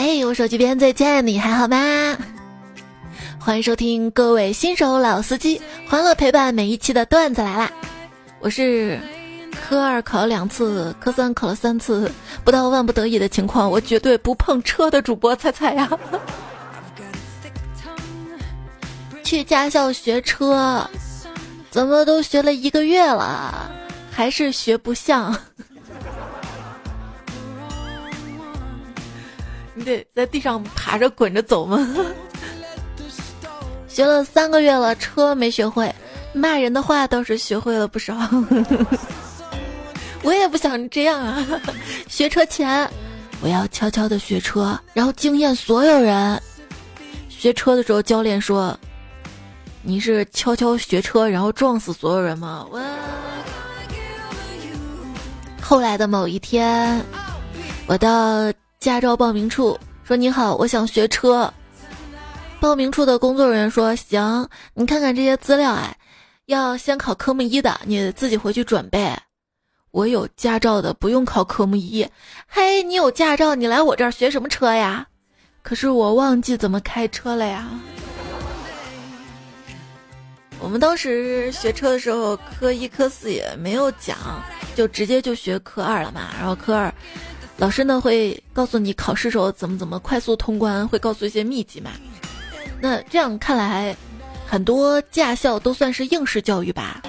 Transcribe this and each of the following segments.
嘿，我手机边最亲爱的你还好吗？欢迎收听各位新手老司机，欢乐陪伴每一期的段子来啦！我是科二考了两次，科三考了三次，不到万不得已的情况，我绝对不碰车的主播菜菜呀。去驾校学车，怎么都学了一个月了，还是学不像。得在地上爬着滚着走吗？学了三个月了，车没学会，骂人的话倒是学会了不少。我也不想这样啊！学车前，我要悄悄的学车，然后惊艳所有人。学车的时候，教练说：“你是悄悄学车，然后撞死所有人吗？”我。后来的某一天，我到驾照报名处说：“你好，我想学车。”报名处的工作人员说：“行，你看看这些资料哎，要先考科目一的，你自己回去准备。我有驾照的，不用考科目一。嘿，你有驾照，你来我这儿学什么车呀？可是我忘记怎么开车了呀。我们当时学车的时候，科一、科四也没有讲，就直接就学科二了嘛。然后科二，老师呢会告诉你考试时候怎么怎么快速通关，会告诉一些秘籍嘛。”那这样看来，很多驾校都算是应试教育吧？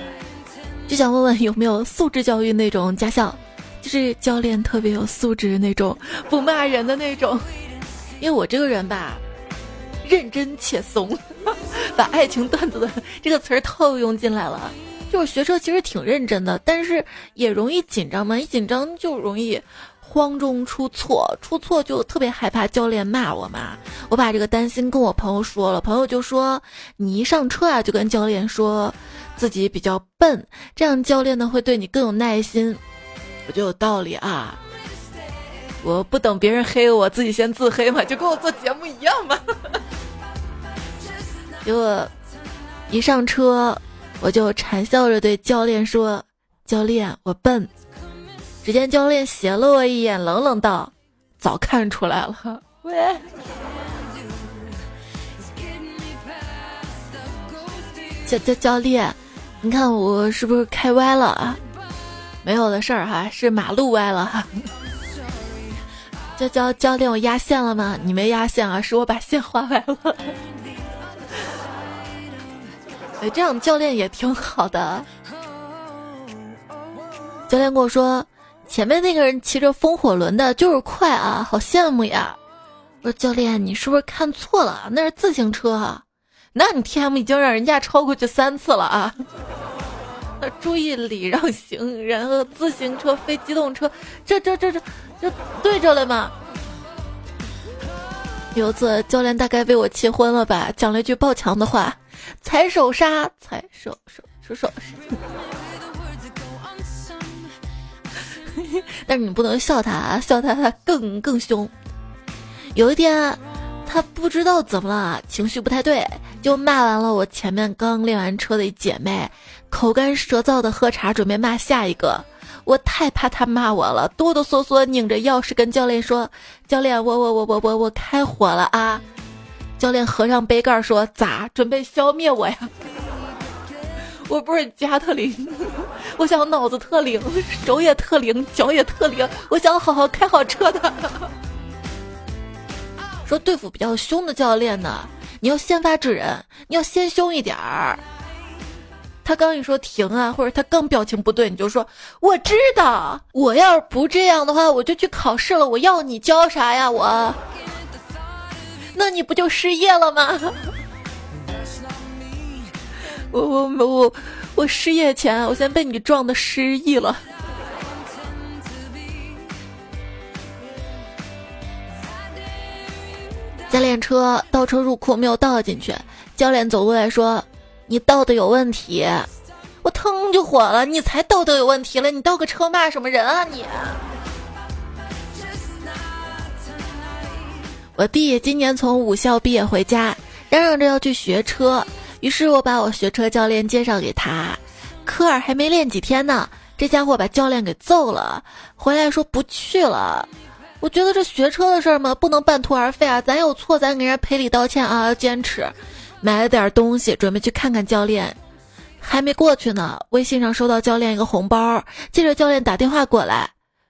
就想问问有没有素质教育那种驾校，就是教练特别有素质那种，不骂人的那种。因为我这个人吧，认真且怂，把爱情段子的这个词儿套用进来了。就是学车其实挺认真的，但是也容易紧张嘛，一紧张就容易。慌中出错，出错就特别害怕教练骂我嘛。我把这个担心跟我朋友说了，朋友就说：“你一上车啊，就跟教练说自己比较笨，这样教练呢会对你更有耐心。”我就有道理啊！我不等别人黑我，自己先自黑嘛，就跟我做节目一样嘛。结果一上车，我就谄笑着对教练说：“教练，我笨。”只见教练斜了我一眼，冷冷道：“早看出来了。”喂，教教教练，你看我是不是开歪了啊？没有的事儿哈，是马路歪了哈。教教教练，我压线了吗？你没压线啊，是我把线画歪了。哎，这样教练也挺好的。教练跟我说。前面那个人骑着风火轮的，就是快啊，好羡慕呀！我说教练，你是不是看错了？那是自行车啊！那你 T M 已经让人家超过去三次了啊！那注意礼让行人和自行车、非机动车，这这这这这对着了吗？有次教练大概被我气昏了吧，讲了一句爆强的话：“踩手刹，踩手手手手。” 但是你不能笑他，笑他他更更凶。有一天，他不知道怎么了，情绪不太对，就骂完了我前面刚练完车的一姐妹，口干舌燥的喝茶，准备骂下一个。我太怕他骂我了，哆哆嗦嗦拧着钥匙跟教练说：“教练，我我我我我我开火了啊！”教练合上杯盖说：“咋？准备消灭我呀？”我不是加特林，我想脑子特灵，手也特灵，脚也特灵，我想好好开好车的。说对付比较凶的教练呢，你要先发制人，你要先凶一点儿。他刚一说停啊，或者他刚表情不对，你就说我知道，我要是不这样的话，我就去考试了。我要你教啥呀？我，那你不就失业了吗？我我我我失业前，我先被你撞的失忆了。在练车倒车入库没有倒进去，教练走过来说：“你倒的有问题。”我腾就火了：“你才倒的有问题了！你倒个车骂什么人啊你！”我弟今年从武校毕业回家，嚷嚷着要去学车。于是我把我学车教练介绍给他，科二还没练几天呢，这家伙把教练给揍了，回来说不去了。我觉得这学车的事儿嘛，不能半途而废啊！咱有错，咱给人家赔礼道歉啊，要坚持。买了点东西，准备去看看教练，还没过去呢，微信上收到教练一个红包，接着教练打电话过来，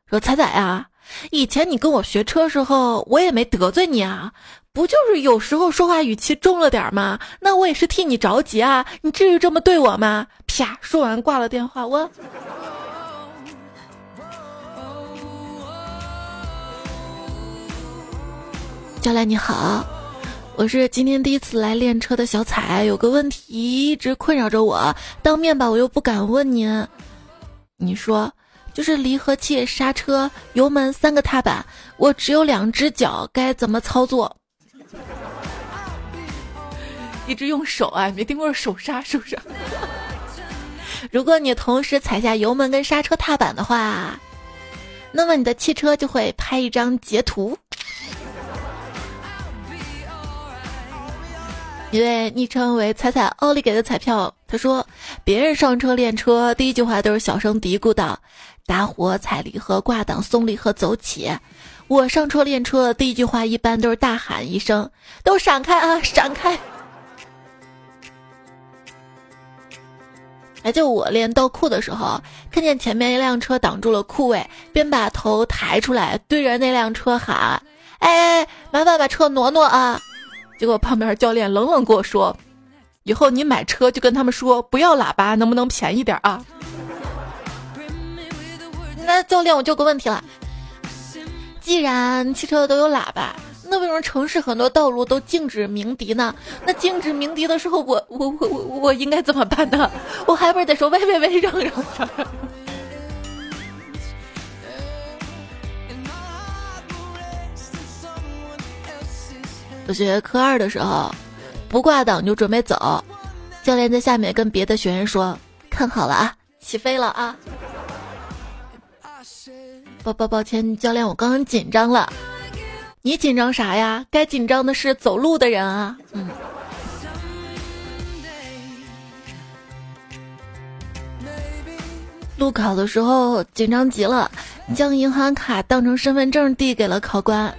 说：“彩彩啊，以前你跟我学车时候，我也没得罪你啊，不就是有时候说话语气重了点吗？那我也是替你着急啊，你至于这么对我吗？”啪，说完挂了电话，我。教练你好，我是今天第一次来练车的小彩，有个问题一直困扰着我，当面吧我又不敢问您。你说，就是离合器、刹车、油门三个踏板，我只有两只脚，该怎么操作？一直用手啊，没听过手刹是不是？如果你同时踩下油门跟刹车踏板的话，那么你的汽车就会拍一张截图。一位昵称为“彩彩奥利”给的彩票，他说：“别人上车练车，第一句话都是小声嘀咕道：‘打火、踩离合、挂档、松离合、走起。’我上车练车，第一句话一般都是大喊一声：‘都闪开啊，闪开！’哎，就我练倒库的时候，看见前面一辆车挡住了库位，便把头抬出来，对着那辆车喊：‘哎，麻烦把车挪挪啊！’”结果旁边教练冷冷跟我说：“以后你买车就跟他们说不要喇叭，能不能便宜点啊？”那教练，我就有个问题了，既然汽车都有喇叭，那为什么城市很多道路都禁止鸣笛呢？那禁止鸣笛的时候，我我我我我应该怎么办呢？我还不是得说喂喂喂，让让让。我学科二的时候，不挂档就准备走，教练在下面跟别的学员说：“看好了啊，起飞了啊！”抱抱抱歉，教练，我刚刚紧张了。你紧张啥呀？该紧张的是走路的人啊。嗯。路考的时候紧张极了，将银行卡当成身份证递给了考官。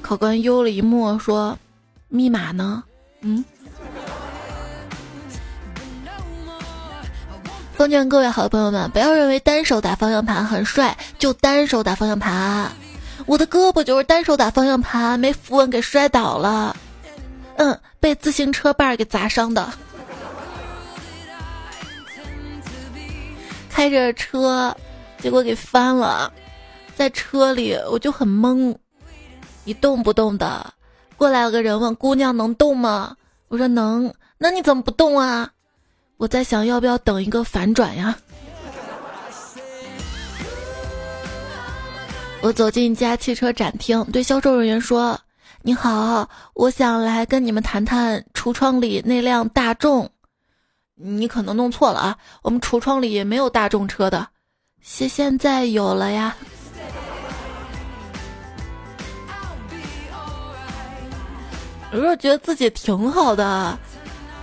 考官悠了一默，说：“密码呢？”嗯。奉劝各位好朋友们，不要认为单手打方向盘很帅，就单手打方向盘。我的胳膊就是单手打方向盘，没扶稳给摔倒了。嗯，被自行车把儿给砸伤的。开着车，结果给翻了，在车里我就很懵。一动不动的，过来了个人问姑娘能动吗？我说能，那你怎么不动啊？我在想要不要等一个反转呀。我走进一家汽车展厅，对销售人员说：“你好，我想来跟你们谈谈橱窗里那辆大众。你可能弄错了啊，我们橱窗里也没有大众车的，现现在有了呀。”有时候觉得自己挺好的，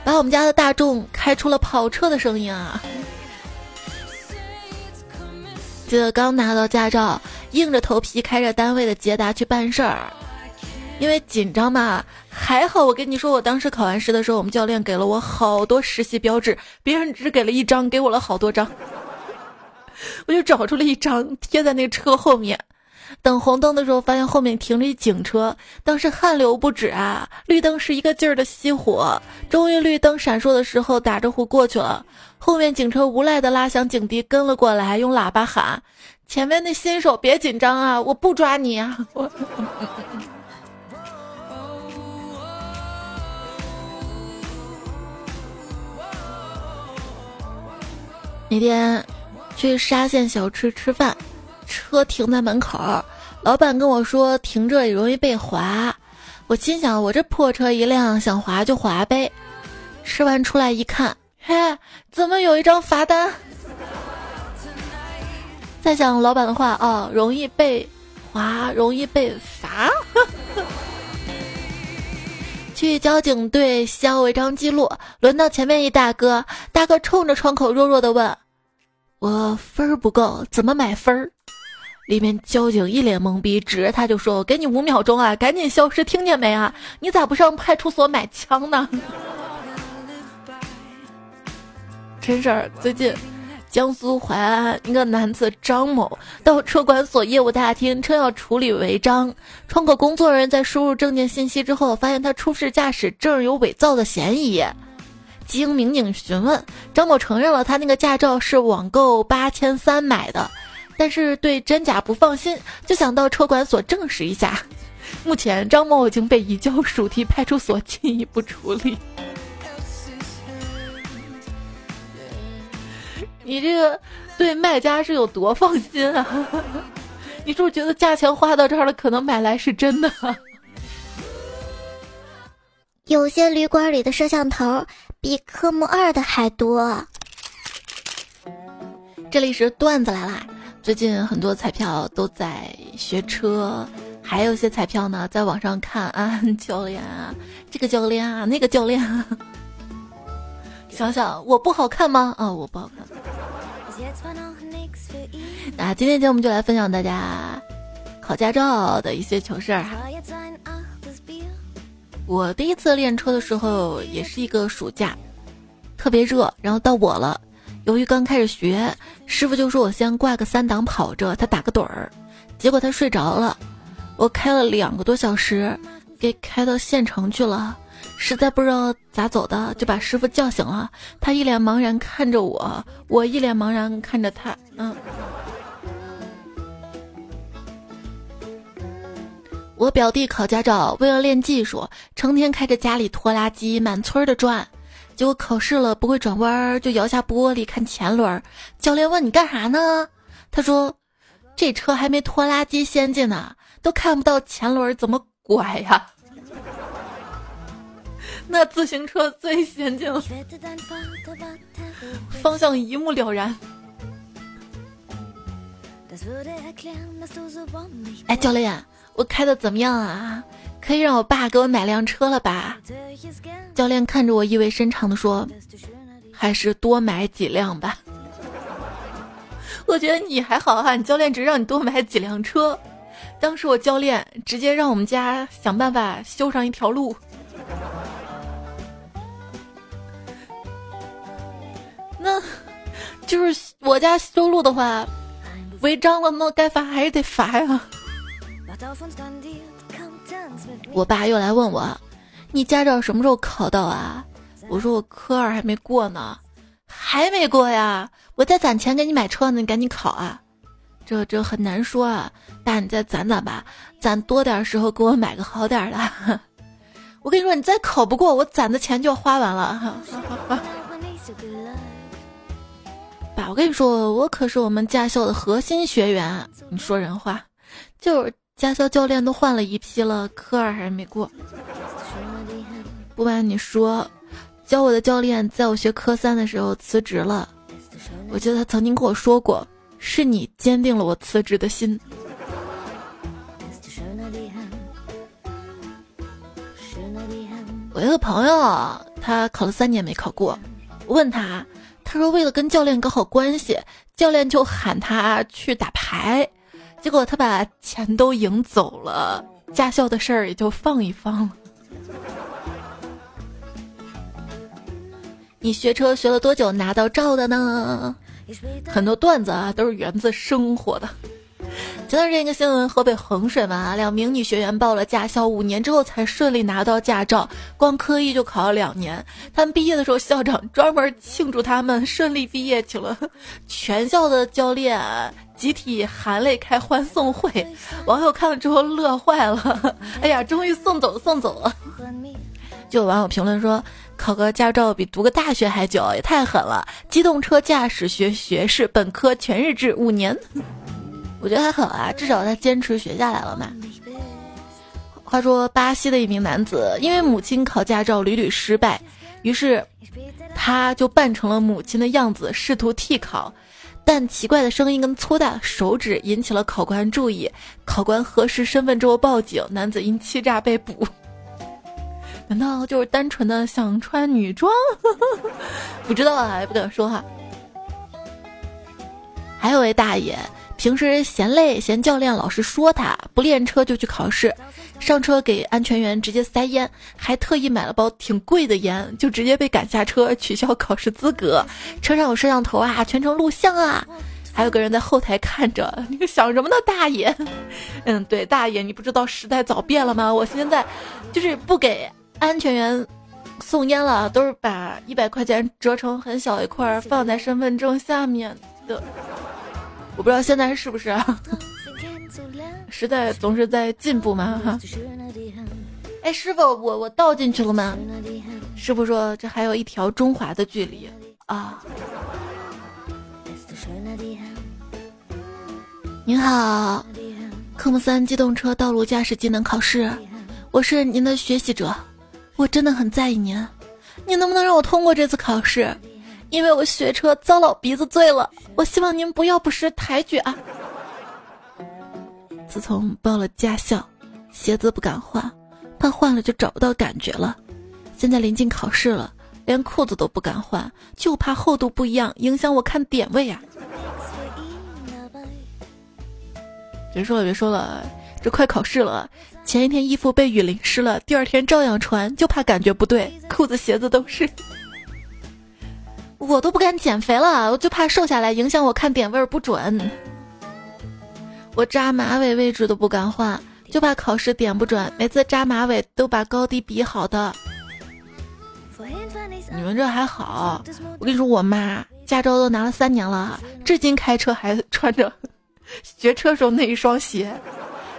把我们家的大众开出了跑车的声音啊！记得刚拿到驾照，硬着头皮开着单位的捷达去办事儿，因为紧张嘛。还好我跟你说，我当时考完试的时候，我们教练给了我好多实习标志，别人只给了一张，给我了好多张，我就找出了一张贴在那车后面。等红灯的时候，发现后面停着一警车，当时汗流不止啊！绿灯是一个劲儿的熄火，终于绿灯闪烁的时候，打着呼过去了。后面警车无赖的拉响警笛，跟了过来，用喇叭喊：“前面那新手别紧张啊，我不抓你啊！”我 那天去沙县小吃吃饭。车停在门口，老板跟我说停这里容易被划。我心想，我这破车一辆，想划就划呗。吃完出来一看，嘿，怎么有一张罚单？再想老板的话，哦，容易被划，容易被罚。去交警队销违章记录，轮到前面一大哥，大哥冲着窗口弱弱的问：“我分儿不够，怎么买分儿？”里面交警一脸懵逼，指着他就说：“我给你五秒钟啊，赶紧消失，听见没啊？你咋不上派出所买枪呢？”真事儿，最近江苏淮安一个男子张某到车管所业务大厅，称要处理违章。窗口工作人员在输入证件信息之后，发现他出示驾驶证有伪造的嫌疑。经民警询问，张某承认了他那个驾照是网购八千三买的。但是对真假不放心，就想到车管所证实一下。目前张某已经被移交属地派出所进一步处理。你这个对卖家是有多放心啊？你是不是觉得价钱花到这儿了，可能买来是真的？有些旅馆里的摄像头比科目二的还多。这里是段子来啦。最近很多彩票都在学车，还有一些彩票呢，在网上看啊，教练啊，这个教练啊，那个教练，啊，想想我不好看吗？啊，我不好看。那今天节目就来分享大家考驾照的一些糗事儿哈。我第一次练车的时候也是一个暑假，特别热，然后到我了。由于刚开始学，师傅就说我先挂个三档跑着，他打个盹儿。结果他睡着了，我开了两个多小时，给开到县城去了。实在不知道咋走的，就把师傅叫醒了。他一脸茫然看着我，我一脸茫然看着他。嗯，我表弟考驾照，为了练技术，成天开着家里拖拉机满村的转。结果考试了不会转弯，就摇下玻璃看前轮。教练问你干啥呢？他说：“这车还没拖拉机先进呢，都看不到前轮怎么拐呀？” 那自行车最先进了，方向一目了然。哎，教练，我开的怎么样啊？可以让我爸给我买辆车了吧？教练看着我，意味深长的说：“还是多买几辆吧。”我觉得你还好哈，你教练只让你多买几辆车。当时我教练直接让我们家想办法修上一条路。那，就是我家修路的话，违章了，那该罚还是得罚呀。我爸又来问我：“你驾照什么时候考到啊？”我说：“我科二还没过呢，还没过呀。我在攒钱给你买车呢，你赶紧考啊。”这这很难说啊，爸，你再攒攒吧，攒多点时候给我买个好点的。我跟你说，你再考不过，我攒的钱就要花完了。爸，我跟你说，我可是我们驾校的核心学员，你说人话，就是。驾校教练都换了一批了，科二还是没过。不瞒你说，教我的教练在我学科三的时候辞职了。我记得他曾经跟我说过：“是你坚定了我辞职的心。”我一个朋友，他考了三年没考过，问他，他说为了跟教练搞好关系，教练就喊他去打牌。结果他把钱都赢走了，驾校的事儿也就放一放了。你学车学了多久拿到照的呢？很多段子啊都是源自生活的。前段时间一个新闻，河北衡水嘛，两名女学员报了驾校，五年之后才顺利拿到驾照，光科一就考了两年。他们毕业的时候，校长专门庆祝他们顺利毕业，请了全校的教练集体含泪开欢送会。网友看了之后乐坏了，哎呀，终于送走送走了。就有网友评论说，考个驾照比读个大学还久，也太狠了。机动车驾驶学学士，本科全日制五年。我觉得还好啊，至少他坚持学下来了嘛。话说，巴西的一名男子因为母亲考驾照屡屡失败，于是他就扮成了母亲的样子，试图替考。但奇怪的声音跟粗大手指引起了考官注意。考官核实身份之后报警，男子因欺诈被捕。难道就是单纯的想穿女装？不知道啊，也不敢说哈。还有位大爷。平时嫌累，嫌教练老是说他不练车就去考试，上车给安全员直接塞烟，还特意买了包挺贵的烟，就直接被赶下车，取消考试资格。车上有摄像头啊，全程录像啊，还有个人在后台看着。你想什么呢，大爷？嗯，对，大爷，你不知道时代早变了吗？我现在就是不给安全员送烟了，都是把一百块钱折成很小一块放在身份证下面的。我不知道现在是不是啊？时代总是在进步嘛哈。哎，师傅，我我倒进去了吗？师傅说这还有一条中华的距离啊。您好，科目三机动车道路驾驶技能考试，我是您的学习者，我真的很在意您，您能不能让我通过这次考试？因为我学车遭老鼻子罪了，我希望您不要不识抬举啊！自从报了驾校，鞋子不敢换，怕换了就找不到感觉了。现在临近考试了，连裤子都不敢换，就怕厚度不一样影响我看点位啊。别说了，别说了，这快考试了，前一天衣服被雨淋湿了，第二天照样穿，就怕感觉不对，裤子鞋子都是。我都不敢减肥了，我就怕瘦下来影响我看点位不准。我扎马尾位置都不敢换，就怕考试点不准。每次扎马尾都把高低比好的。你们这还好，我跟你说，我妈驾照都拿了三年了，至今开车还穿着 学车时候那一双鞋。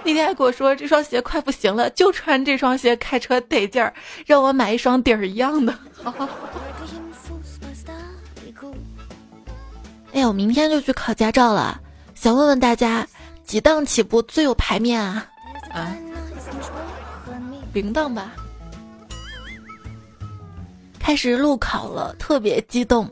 那天还跟我说这双鞋快不行了，就穿这双鞋开车得劲儿，让我买一双底儿一样的。哎呀，我明天就去考驾照了，想问问大家，几档起步最有排面啊？啊，零档吧。开始路考了，特别激动，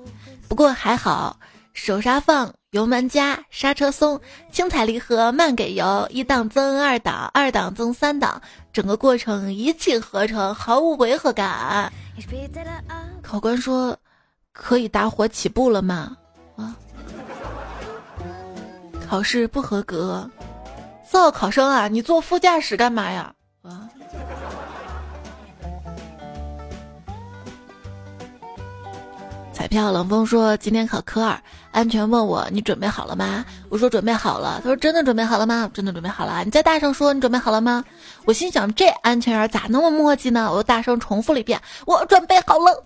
不过还好，手刹放，油门加，刹车松，轻踩离合，慢给油，一档增二档，二档增三档，整个过程一气呵成，毫无违和感。考官说：“可以打火起步了吗？”考试不合格，四号考生啊，你坐副驾驶干嘛呀？啊！彩票冷风说今天考科二，安全问我你准备好了吗？我说准备好了。他说真的准备好了吗？真的准备好了。你再大声说你准备好了吗？我心想这安全员咋那么磨叽呢？我又大声重复了一遍，我准备好了。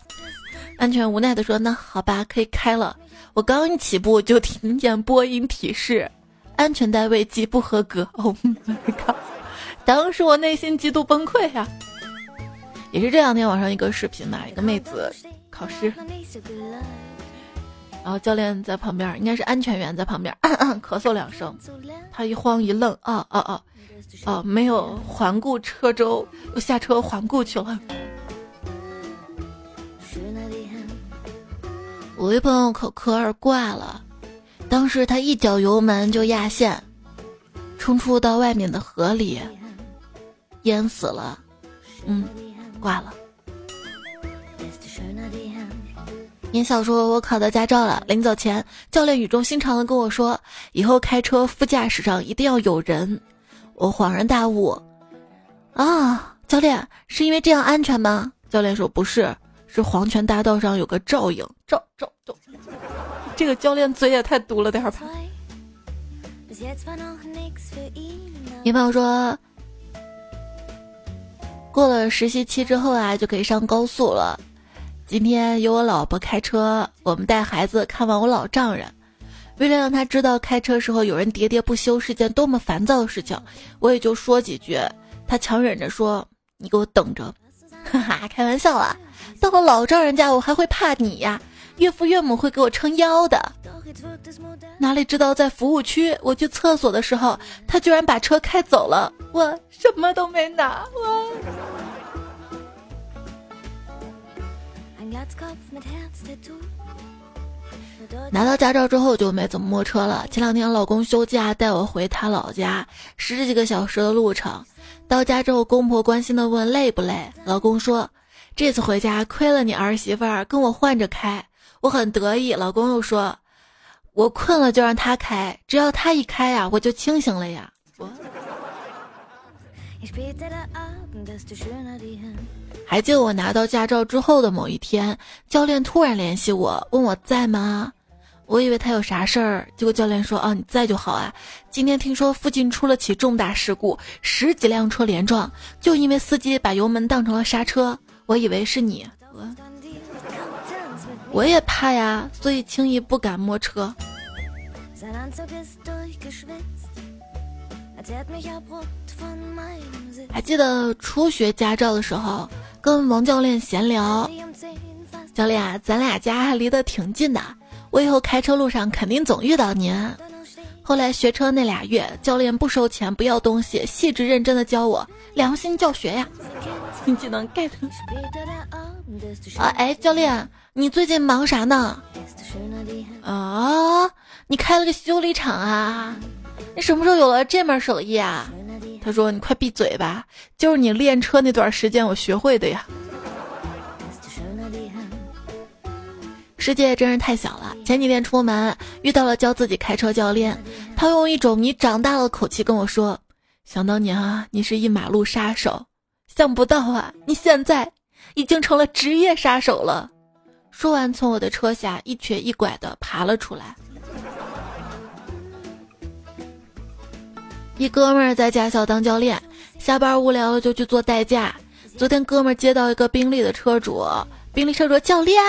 安全无奈的说那好吧，可以开了。我刚一起步就听见播音提示，安全带未系不合格。Oh my god！当时我内心极度崩溃呀。也是这两天网上一个视频嘛，一个妹子考试，然后教练在旁边，应该是安全员在旁边 咳嗽两声，他一慌一愣，啊啊啊，啊没有环顾车周，又下车环顾去了。我一朋友考科二挂了，当时他一脚油门就压线，冲出到外面的河里，淹死了。嗯，挂了。年小说我考到驾照了，临走前，教练语重心长的跟我说，以后开车副驾驶上一定要有人。我恍然大悟，啊，教练是因为这样安全吗？教练说不是。是黄泉大道上有个照影，照照照，这个教练嘴也太毒了点儿吧。女朋友说，过了实习期之后啊，就可以上高速了。今天由我老婆开车，我们带孩子看望我老丈人。为了让他知道开车时候有人喋喋不休是件多么烦躁的事情，我也就说几句。他强忍着说：“你给我等着。”哈哈，开玩笑啊！到了老丈人家，我还会怕你呀？岳父岳母会给我撑腰的。哪里知道在服务区，我去厕所的时候，他居然把车开走了，我什么都没拿。我拿到驾照之后就没怎么摸车了。前两天老公休假带我回他老家，十几个小时的路程。到家之后，公婆关心的问累不累，老公说。这次回家亏了你儿媳妇儿跟我换着开，我很得意。老公又说：“我困了就让他开，只要他一开呀，我就清醒了呀。我还记得我拿到驾照之后的某一天，教练突然联系我，问我在吗？我以为他有啥事儿，结果教练说：“啊，你在就好啊。今天听说附近出了起重大事故，十几辆车连撞，就因为司机把油门当成了刹车。我以为是你，我我也怕呀，所以轻易不敢摸车。还记得初学驾照的时候，跟王教练闲聊，教练啊，咱俩家还离得挺近的。”我以后开车路上肯定总遇到您。后来学车那俩月，教练不收钱，不要东西，细致认真的教我，良心教学呀。新技能 get。啊，哎，教练，你最近忙啥呢？啊，你开了个修理厂啊？你什么时候有了这门手艺啊？他说：“你快闭嘴吧，就是你练车那段时间我学会的呀。”世界真是太小了。前几天出门遇到了教自己开车教练，他用一种你长大了口气跟我说：“想当年啊，你是一马路杀手，想不到啊，你现在已经成了职业杀手了。”说完，从我的车下一瘸一拐的爬了出来。一哥们儿在驾校当教练，下班无聊了就去做代驾。昨天哥们儿接到一个宾利的车主，宾利车主教练。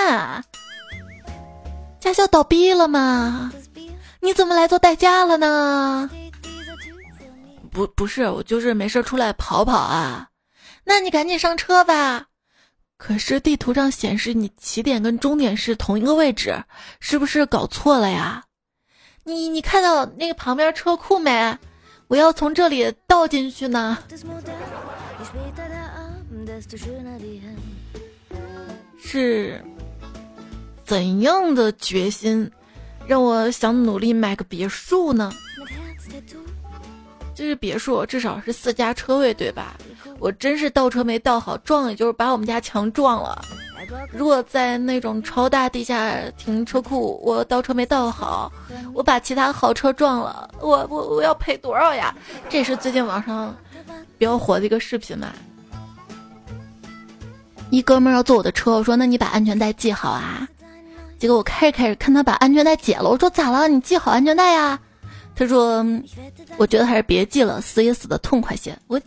驾校倒闭了吗？你怎么来做代驾了呢？不，不是，我就是没事出来跑跑啊。那你赶紧上车吧。可是地图上显示你起点跟终点是同一个位置，是不是搞错了呀？你你看到那个旁边车库没？我要从这里倒进去呢。是。怎样的决心，让我想努力买个别墅呢？这是别墅，至少是四家车位，对吧？我真是倒车没倒好，撞也就是把我们家墙撞了。如果在那种超大地下停车库，我倒车没倒好，我把其他豪车撞了，我我我要赔多少呀？这是最近网上比较火的一个视频嘛。一哥们要坐我的车，我说那你把安全带系好啊。结果我开着开着，看他把安全带解了，我说咋了？你系好安全带呀？他说，我觉得还是别系了，死也死的痛快些。我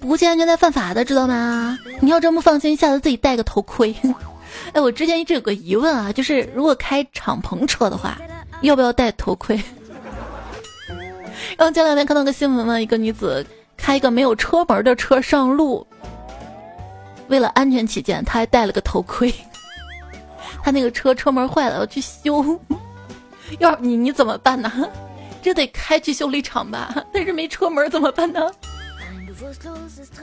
不系安全带犯法的，知道吗？你要真不放心，下次自己戴个头盔。哎，我之前一直有个疑问啊，就是如果开敞篷车的话，要不要戴头盔？然后前两天看到个新闻嘛，一个女子开一个没有车门的车上路。为了安全起见，他还戴了个头盔。他那个车车门坏了，要去修。要你你怎么办呢？这得开去修理厂吧？但是没车门怎么办呢？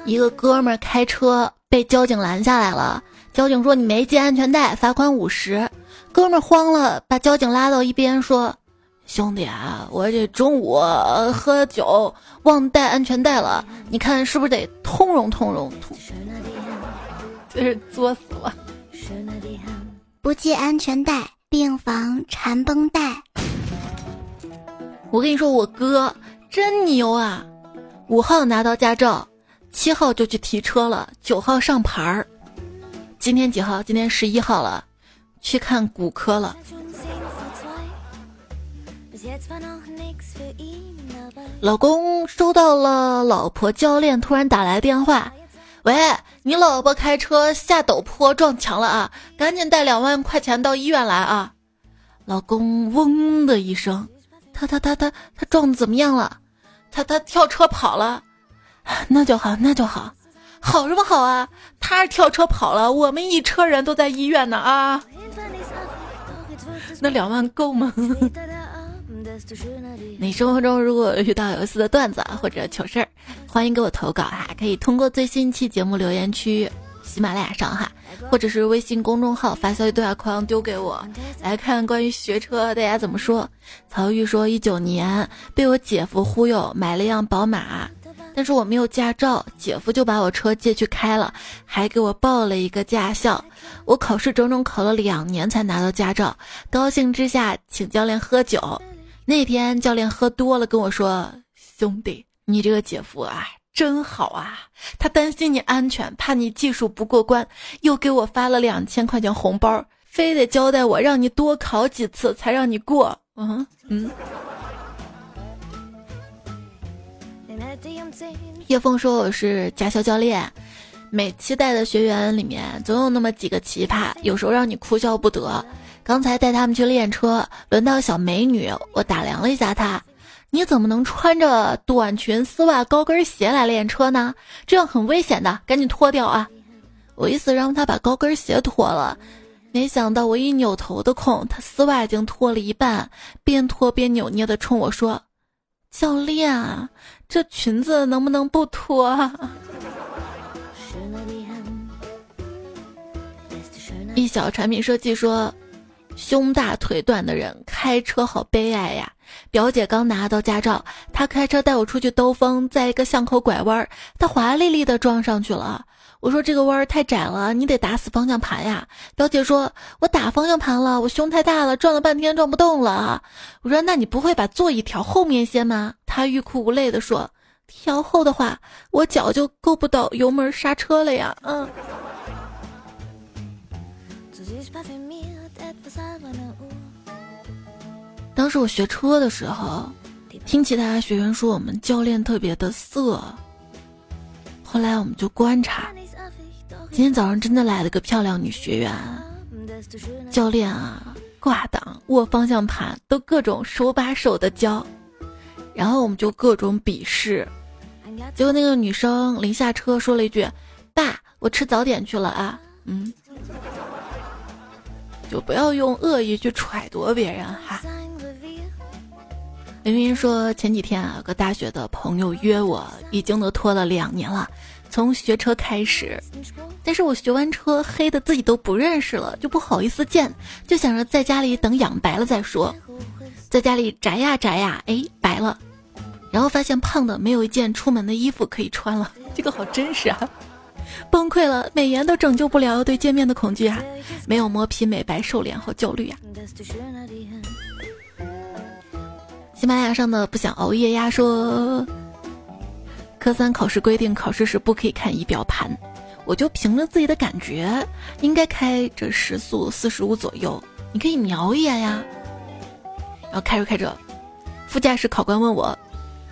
一个哥们儿开车被交警拦下来了，交警说你没系安全带，罚款五十。哥们儿慌了，把交警拉到一边说：“兄弟啊，我这中午喝酒忘带安全带了，你看是不是得通融通融？”真是作死了！不系安全带，病房缠绷带。我跟你说，我哥真牛啊！五号拿到驾照，七号就去提车了，九号上牌儿。今天几号？今天十一号了，去看骨科了。老公收到了老婆教练突然打来电话。喂，你老婆开车下陡坡撞墙了啊！赶紧带两万块钱到医院来啊！老公嗡的一声，他他他他他撞的怎么样了？他他跳车跑了，那就好那就好，好什么好啊？他跳车跑了，我们一车人都在医院呢啊！那两万够吗？你生活中如果遇到有意思的段子或者糗事儿，欢迎给我投稿哈，可以通过最新一期节目留言区、喜马拉雅上哈，或者是微信公众号发消息对话框丢给我。来看关于学车大家怎么说。曹玉说，一九年被我姐夫忽悠买了辆宝马，但是我没有驾照，姐夫就把我车借去开了，还给我报了一个驾校。我考试整整考了两年才拿到驾照，高兴之下请教练喝酒。那天教练喝多了跟我说：“兄弟，你这个姐夫啊，真好啊！他担心你安全，怕你技术不过关，又给我发了两千块钱红包，非得交代我让你多考几次才让你过。”嗯嗯。叶枫说我是驾校教练，每期带的学员里面总有那么几个奇葩，有时候让你哭笑不得。刚才带他们去练车，轮到小美女，我打量了一下她，你怎么能穿着短裙、丝袜、高跟鞋来练车呢？这样很危险的，赶紧脱掉啊！我意思让她把高跟鞋脱了，没想到我一扭头的空，她丝袜已经脱了一半，边脱边扭捏的冲我说：“教练。”这裙子能不能不脱啊？一小产品设计说，胸大腿短的人开车好悲哀呀。表姐刚拿到驾照，她开车带我出去兜风，在一个巷口拐弯，她华丽丽的撞上去了。我说这个弯儿太窄了，你得打死方向盘呀。表姐说，我打方向盘了，我胸太大了，转了半天转不动了。我说，那你不会把座椅调后面些吗？她欲哭无泪的说，调后的话，我脚就够不到油门刹车了呀。嗯。当时我学车的时候，听其他学员说我们教练特别的色，后来我们就观察。今天早上真的来了个漂亮女学员，教练啊，挂档、握方向盘都各种手把手的教，然后我们就各种鄙视。结果那个女生临下车说了一句：“爸，我吃早点去了啊。”嗯，就不要用恶意去揣度别人哈。林云说前几天啊，有个大学的朋友约我，已经都拖了两年了。从学车开始，但是我学完车黑的自己都不认识了，就不好意思见，就想着在家里等养白了再说。在家里宅呀宅呀，哎，白了，然后发现胖的没有一件出门的衣服可以穿了，这个好真实啊！崩溃了，美颜都拯救不了对见面的恐惧啊！没有磨皮美白瘦脸，好焦虑啊！喜马拉雅上的不想熬夜呀说。科三考试规定，考试时不可以看仪表盘，我就凭着自己的感觉，应该开着时速四十五左右。你可以瞄一眼呀。然后开着开着，副驾驶考官问我，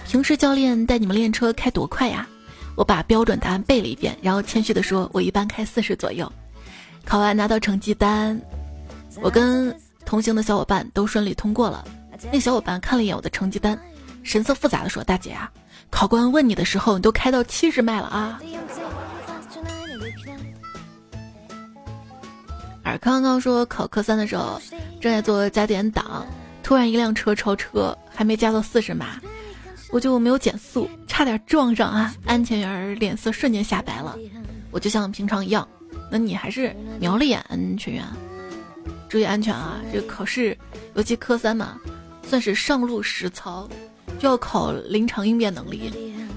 平时教练带你们练车开多快呀？我把标准答案背了一遍，然后谦虚的说，我一般开四十左右。考完拿到成绩单，我跟同行的小伙伴都顺利通过了。那小伙伴看了一眼我的成绩单，神色复杂的说，大姐啊。考官问你的时候，你都开到七十迈了啊！尔康刚说考科三的时候，正在做加减档，突然一辆车超车，还没加到四十码，我就没有减速，差点撞上啊！安全员脸色瞬间吓白了，我就像平常一样，那你还是瞄了眼安全员，注意安全啊！这个考试，尤其科三嘛，算是上路实操。就要考临场应变能力。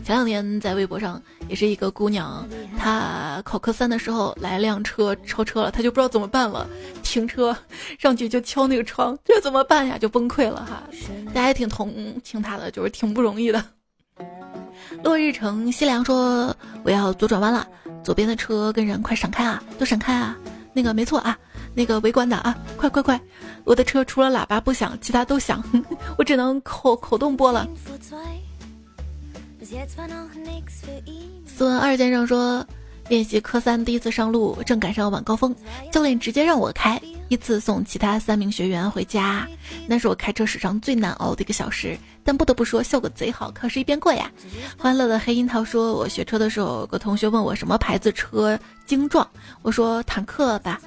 前两天在微博上也是一个姑娘，她考科三的时候来辆车超车了，她就不知道怎么办了，停车上去就敲那个窗，这怎么办呀？就崩溃了哈。大家也挺同情她的，就是挺不容易的。落日城西凉说：“我要左转弯了，左边的车跟人快闪开啊，都闪开啊！那个没错啊，那个围观的啊，快快快！”我的车除了喇叭不响，其他都响，我只能口口动播了。斯文二先生说，练习科三第一次上路，正赶上晚高峰，教练直接让我开，依次送其他三名学员回家。那是我开车史上最难熬的一个小时，但不得不说效果贼好，考试一边过呀。欢乐的黑樱桃说，我学车的时候，有个同学问我什么牌子车精壮，我说坦克吧。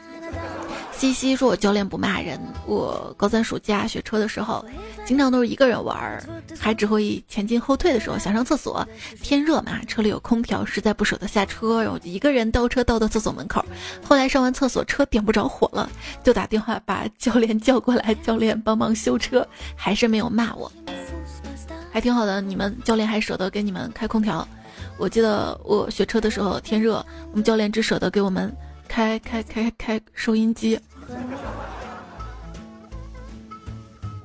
西西说：“我教练不骂人。我高三暑假学车的时候，经常都是一个人玩，还只会前进后退的时候想上厕所。天热嘛，车里有空调，实在不舍得下车，然后就一个人倒车倒到厕所门口。后来上完厕所，车点不着火了，就打电话把 教练叫过来，教练帮忙修车，还是没有骂我，还挺好的。你们教练还舍得给你们开空调。我记得我学车的时候天热，我们教练只舍得给我们开开开开收音机。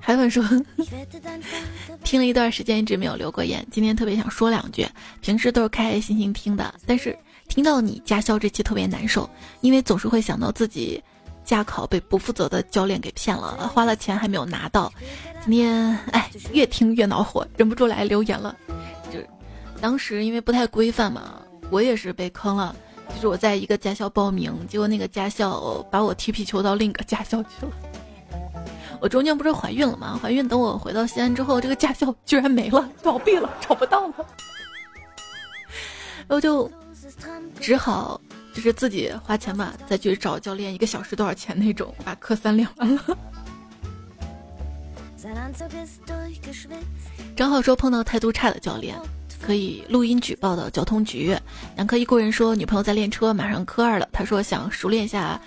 海粉说，听了一段时间一直没有留过言，今天特别想说两句。平时都是开开心心听的，但是听到你驾校这期特别难受，因为总是会想到自己驾考被不负责的教练给骗了，花了钱还没有拿到。今天哎，越听越恼火，忍不住来留言了。就是当时因为不太规范嘛，我也是被坑了。就是我在一个驾校报名，结果那个驾校把我踢皮球到另一个驾校去了。我中间不是怀孕了吗？怀孕等我回到西安之后，这个驾校居然没了，倒闭了，找不到了。然后就只好就是自己花钱吧，再去找教练，一个小时多少钱那种，把课三练完了。张浩说碰到态度差的教练，可以录音举报到交通局。男科一工人说女朋友在练车，马上科二了，他说想熟练一下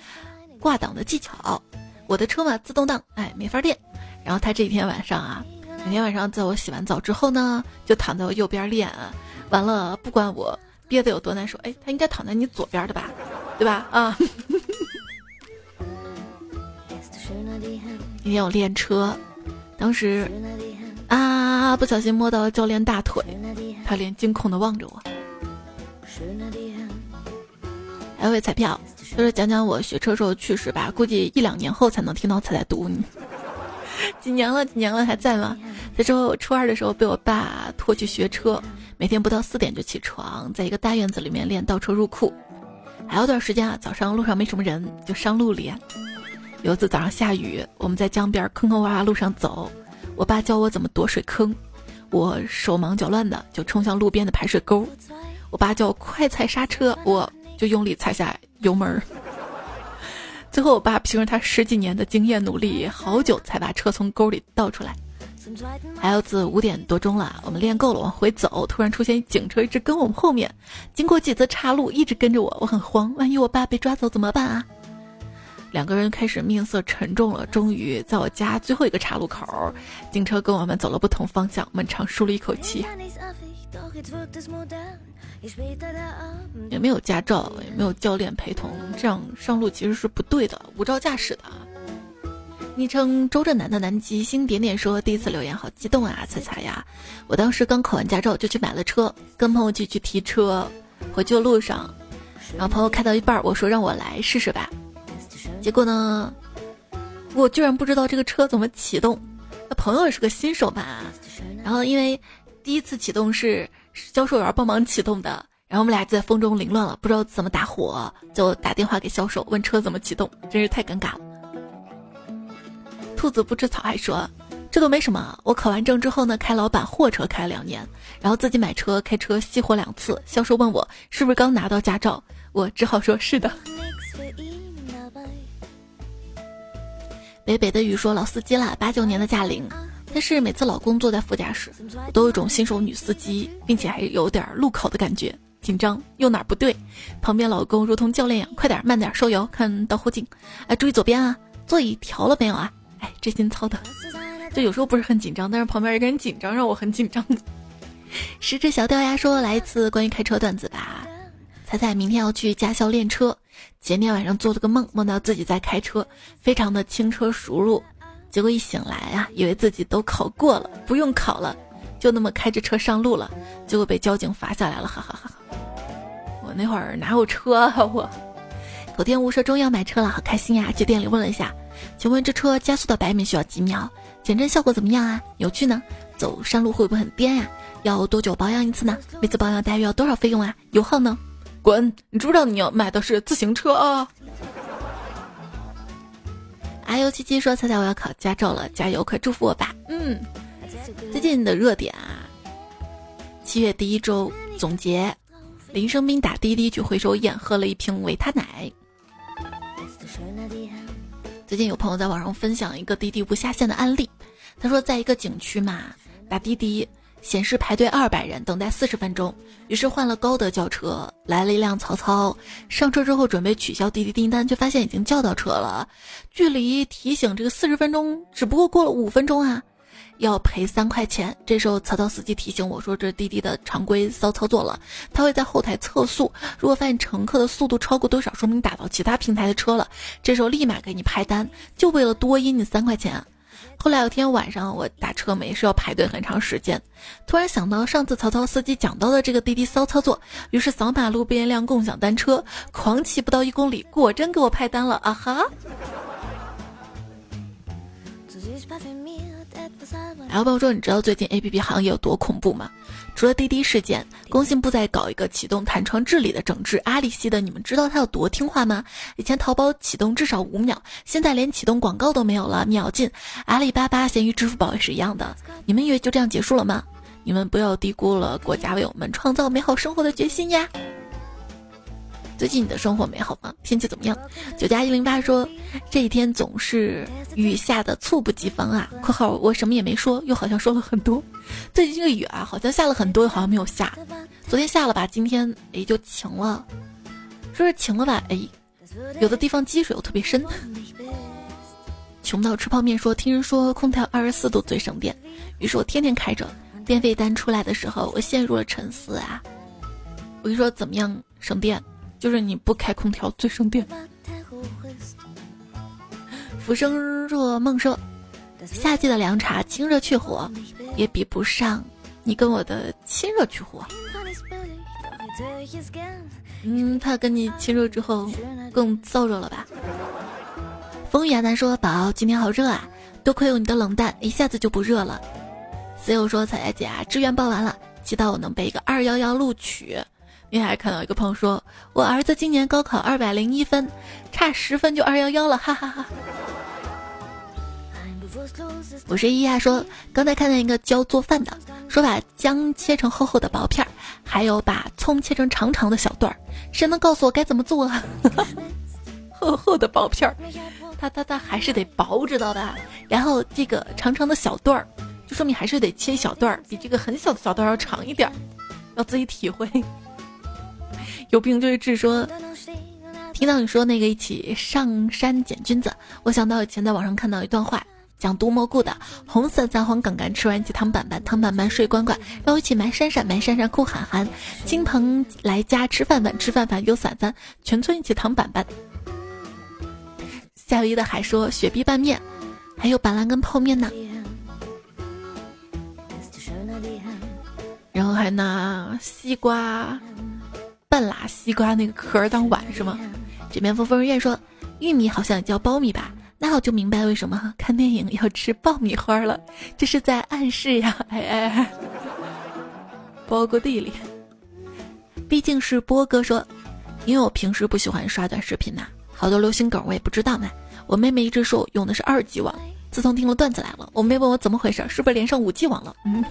挂档的技巧。我的车嘛，自动挡，哎，没法练。然后他这一天晚上啊，每天晚上在我洗完澡之后呢，就躺在我右边练。完了，不管我憋得有多难受，哎，他应该躺在你左边的吧，对吧？啊。那天我练车，当时啊，不小心摸到了教练大腿，他脸惊恐的望着我。还有位彩票。就是讲讲我学车时候趣事吧，估计一两年后才能听到彩彩读你。几年了，几年了还在吗？再说我初二的时候被我爸拖去学车，每天不到四点就起床，在一个大院子里面练倒车入库。还有段时间啊，早上路上没什么人，就上路练。有一次早上下雨，我们在江边坑坑洼洼路上走，我爸教我怎么躲水坑，我手忙脚乱的就冲向路边的排水沟，我爸叫我快踩刹车，我就用力踩下。油门，最后我爸凭着他十几年的经验努力，好久才把车从沟里倒出来。还有次五点多钟了，我们练够了往回走，突然出现警车一直跟我们后面，经过几次岔路一直跟着我，我很慌，万一我爸被抓走怎么办啊？两个人开始面色沉重了。终于在我家最后一个岔路口，警车跟我们走了不同方向，我们长舒了一口气。也没有驾照，也没有教练陪同，这样上路其实是不对的，无照驾驶的。昵称周震南的南极星点点说：“第一次留言，好激动啊，彩彩呀！我当时刚考完驾照，就去买了车，跟朋友去去提车。回去的路上，然后朋友开到一半，我说让我来试试吧。结果呢，我居然不知道这个车怎么启动。那朋友也是个新手吧，然后因为第一次启动是。”销售员帮忙启动的，然后我们俩在风中凌乱了，不知道怎么打火，就打电话给销售问车怎么启动，真是太尴尬了。兔子不吃草还说，这都没什么。我考完证之后呢，开老板货车开了两年，然后自己买车开车熄火两次。销售问我是不是刚拿到驾照，我只好说是的。北北的雨说老司机了，八九年的驾龄。但是每次老公坐在副驾驶，我都有种新手女司机，并且还有点路考的感觉，紧张又哪儿不对。旁边老公如同教练一样，快点慢点收油，看倒后镜，哎，注意左边啊，座椅调了没有啊？哎，这心操的，就有时候不是很紧张，但是旁边一个人紧张，让我很紧张。十只小掉牙说来一次关于开车段子吧。彩彩明天要去驾校练车，前天晚上做了个梦，梦到自己在开车，非常的轻车熟路。结果一醒来啊，以为自己都考过了，不用考了，就那么开着车上路了。结果被交警罚下来了，哈哈哈！我那会儿哪有车啊？我口天吴说终于要买车了，好开心呀！去店里问了一下，请问这车加速到百米需要几秒？减震效果怎么样啊？有趣呢？走山路会不会很颠呀？要多久保养一次呢？每次保养大约要多少费用啊？油耗呢？滚！你知不知道你要买的是自行车啊？阿尤七七说：“猜猜我要考驾照了，加油！快祝福我吧。”嗯，最近的热点啊，七月第一周总结，林生斌打滴滴去回收宴，喝了一瓶维他奶。最近有朋友在网上分享一个滴滴不下线的案例，他说在一个景区嘛，打滴滴。显示排队二百人，等待四十分钟，于是换了高德轿车，来了一辆曹操。上车之后准备取消滴滴订单，却发现已经叫到车了，距离提醒这个四十分钟只不过过了五分钟啊！要赔三块钱。这时候曹操司机提醒我说：“这滴滴的常规骚操作了，他会在后台测速，如果发现乘客的速度超过多少，说明打到其他平台的车了，这时候立马给你拍单，就为了多阴你三块钱。”后来有天晚上我打车没事要排队很长时间，突然想到上次曹操司机讲到的这个滴滴骚操作，于是扫码路边一辆共享单车，狂骑不到一公里，果真给我派单了啊哈！然后朋友说，你知道最近 A P P 行业有多恐怖吗？除了滴滴事件，工信部在搞一个启动弹窗治理的整治阿里系的，你们知道它有多听话吗？以前淘宝启动至少五秒，现在连启动广告都没有了，秒进。阿里巴巴、闲鱼、支付宝也是一样的。你们以为就这样结束了吗？你们不要低估了国家为我们创造美好生活的决心呀！最近你的生活美好吗？天气怎么样？九加一零八说，这一天总是雨下的猝不及防啊！（括号我什么也没说，又好像说了很多。）最近这个雨啊，好像下了很多，又好像没有下。昨天下了吧，今天哎就晴了。说是晴了吧？哎，有的地方积水又特别深。穷到吃泡面说，听人说空调二十四度最省电，于是我天天开着。电费单出来的时候，我陷入了沉思啊。我跟你说，怎么样省电？就是你不开空调最省电。浮生若梦说，夏季的凉茶清热去火，也比不上你跟我的亲热去火。嗯，他跟你亲热之后更燥热了吧？风雨亚楠说，宝今天好热啊，多亏有你的冷淡，一下子就不热了。所以我说，彩彩姐啊，志愿报完了，祈祷我能被一个二幺幺录取。你还看到一个朋友说，我儿子今年高考二百零一分，差十分就二幺幺了，哈哈哈。我是依亚说，刚才看见一个教做饭的，说把姜切成厚厚的薄片儿，还有把葱切成长长的小段儿，谁能告诉我该怎么做啊？厚厚的薄片儿，它它它还是得薄，知道吧？然后这个长长的小段儿，就说明还是得切小段儿，比这个很小的小段儿要长一点儿，要自己体会。有病就治。说，听到你说那个一起上山捡菌子，我想到以前在网上看到一段话，讲毒蘑菇的：红色杂黄杆杆吃完一起躺板板，汤板板睡乖乖，然后一起埋山山埋山山哭喊喊，亲朋来家吃饭饭吃饭饭有散散，全村一起躺板板。夏威夷的还说雪碧拌面，还有板蓝根泡面呢，然后还拿西瓜。半拉西瓜那个壳当碗是吗？这边风风月说玉米好像也叫苞米吧？那我就明白为什么看电影要吃爆米花了，这是在暗示呀！哎哎，包个地里。毕竟是波哥说，因为我平时不喜欢刷短视频呐，好多流行梗我也不知道呢。我妹妹一直说我用的是二 G 网，自从听了段子来了，我妹问我怎么回事，是不是连上五 G 网了？嗯。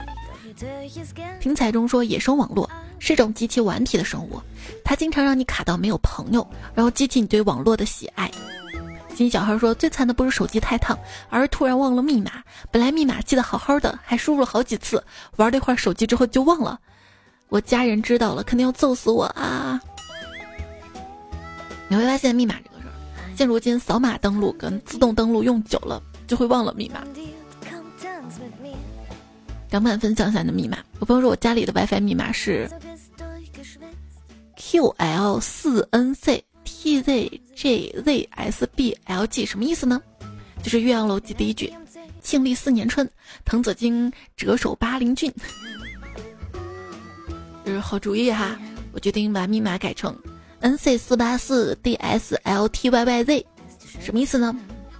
听彩中说，野生网络是种极其顽皮的生物，它经常让你卡到没有朋友，然后激起你对网络的喜爱。金小孩说，最惨的不是手机太烫，而是突然忘了密码。本来密码记得好好的，还输入了好几次，玩了一会儿手机之后就忘了。我家人知道了，肯定要揍死我啊！你会发现密码这个事儿，现如今扫码登录跟自动登录用久了，就会忘了密码。想满分享一下你的密码。我朋友说我家里的 WiFi 密码是 QL 四 NCTZJZSBLG，什么意思呢？就是岳阳楼记第一句：“庆历四年春，滕子京折手巴陵郡。”这是好主意哈！我决定把密码改成 NC 四八四 DSLTYYZ，什么意思呢？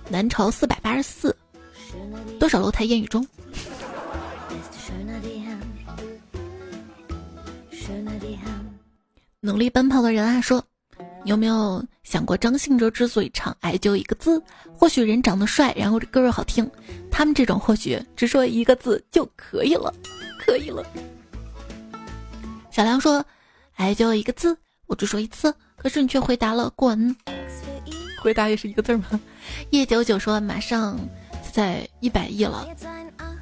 南朝四百八十四，多少楼台烟雨中？努力奔跑的人啊，说，你有没有想过，张信哲之所以唱“爱就一个字”，或许人长得帅，然后这歌又好听，他们这种或许只说一个字就可以了，可以了。小梁说：“爱就一个字，我只说一次，可是你却回答了滚。”回答也是一个字吗？叶九九说：“马上在一百亿了，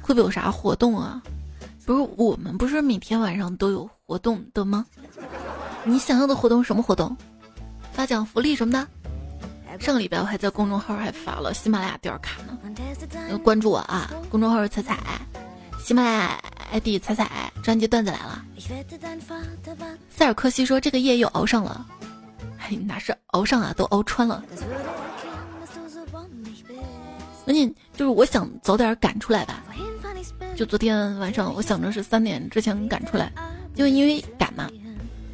会不会有啥活动啊？不是我们不是每天晚上都有活动的吗？”你想要的活动什么活动？发奖福利什么的？上个礼拜我还在公众号还发了喜马拉雅点卡呢，关注我啊！公众号是彩彩。喜马拉雅 ID 彩彩专辑段子来了。塞尔科西说这个夜又熬上了，哎，哪是熬上啊，都熬穿了。关键就是我想早点赶出来吧。就昨天晚上，我想着是三点之前赶出来，就因为赶嘛，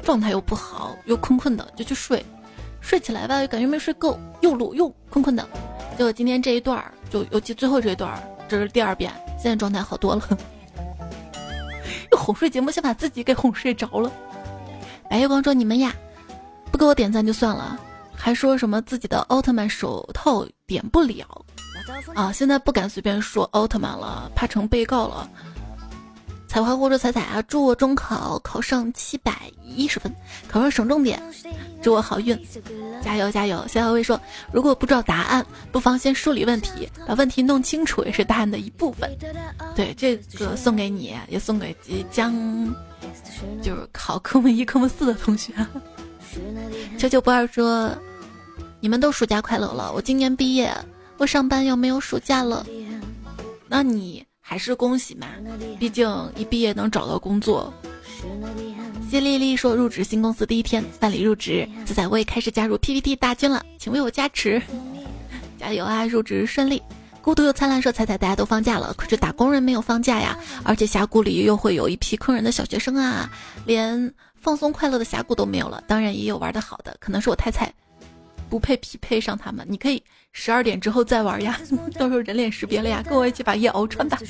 状态又不好，又困困的，就去睡。睡起来吧，又感觉没睡够，又录又困困的。结果今天这一段儿，就尤其最后这一段儿，这是第二遍，现在状态好多了。又哄睡节目，先把自己给哄睡着了。白月光说：“你们呀，不给我点赞就算了，还说什么自己的奥特曼手套点不了。”啊！现在不敢随便说奥特曼了，怕成被告了。采花或者彩彩啊，祝我中考考上七百一十分，考上省重点，祝我好运，加油加油！小小薇说，如果不知道答案，不妨先梳理问题，把问题弄清楚也是答案的一部分。对，这个送给你，也送给即将就是考科目一、科目四的同学。九九不二说，你们都暑假快乐了，我今年毕业。我上班又没有暑假了，那你还是恭喜嘛，毕竟一毕业能找到工作。谢丽丽说入职新公司第一天办理入职，现在我也开始加入 PPT 大军了，请为我加持，加油啊！入职顺利。孤独又灿烂说彩彩大家都放假了，可是打工人没有放假呀，而且峡谷里又会有一批坑人的小学生啊，连放松快乐的峡谷都没有了。当然也有玩的好的，可能是我太菜。不配匹配上他们，你可以十二点之后再玩呀，到时候人脸识别了呀，跟我一起把夜熬穿吧。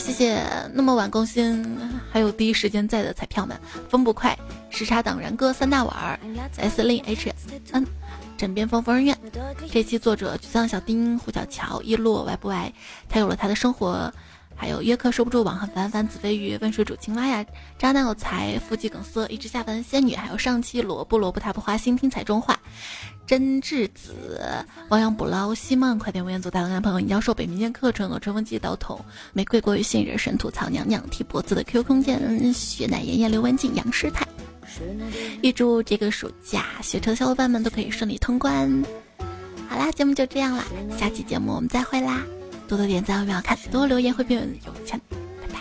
谢谢那么晚更新还有第一时间在的彩票们，风不快，时差党然哥三大碗，S 令 H N，枕边风疯人院。这期作者沮丧小丁胡小乔一落歪不歪，他有了他的生活。还有约克收不住，网很烦烦，子飞鱼温水煮青蛙呀，渣男有才，腹肌梗塞，一直下凡仙女，还有上期萝卜萝卜他不花心听彩中话，真稚子，亡羊补牢，西梦，快点无言组大男朋友，你教授北民间课程，吹风机刀筒，玫瑰过于信任，神吐槽娘娘踢脖子的 QQ 空间，雪乃炎炎刘文静杨师太，预祝这个暑假学车的小伙伴们都可以顺利通关。好啦，节目就这样啦，下期节目我们再会啦。多多点赞会比较看，多多留言会变有钱，拜拜。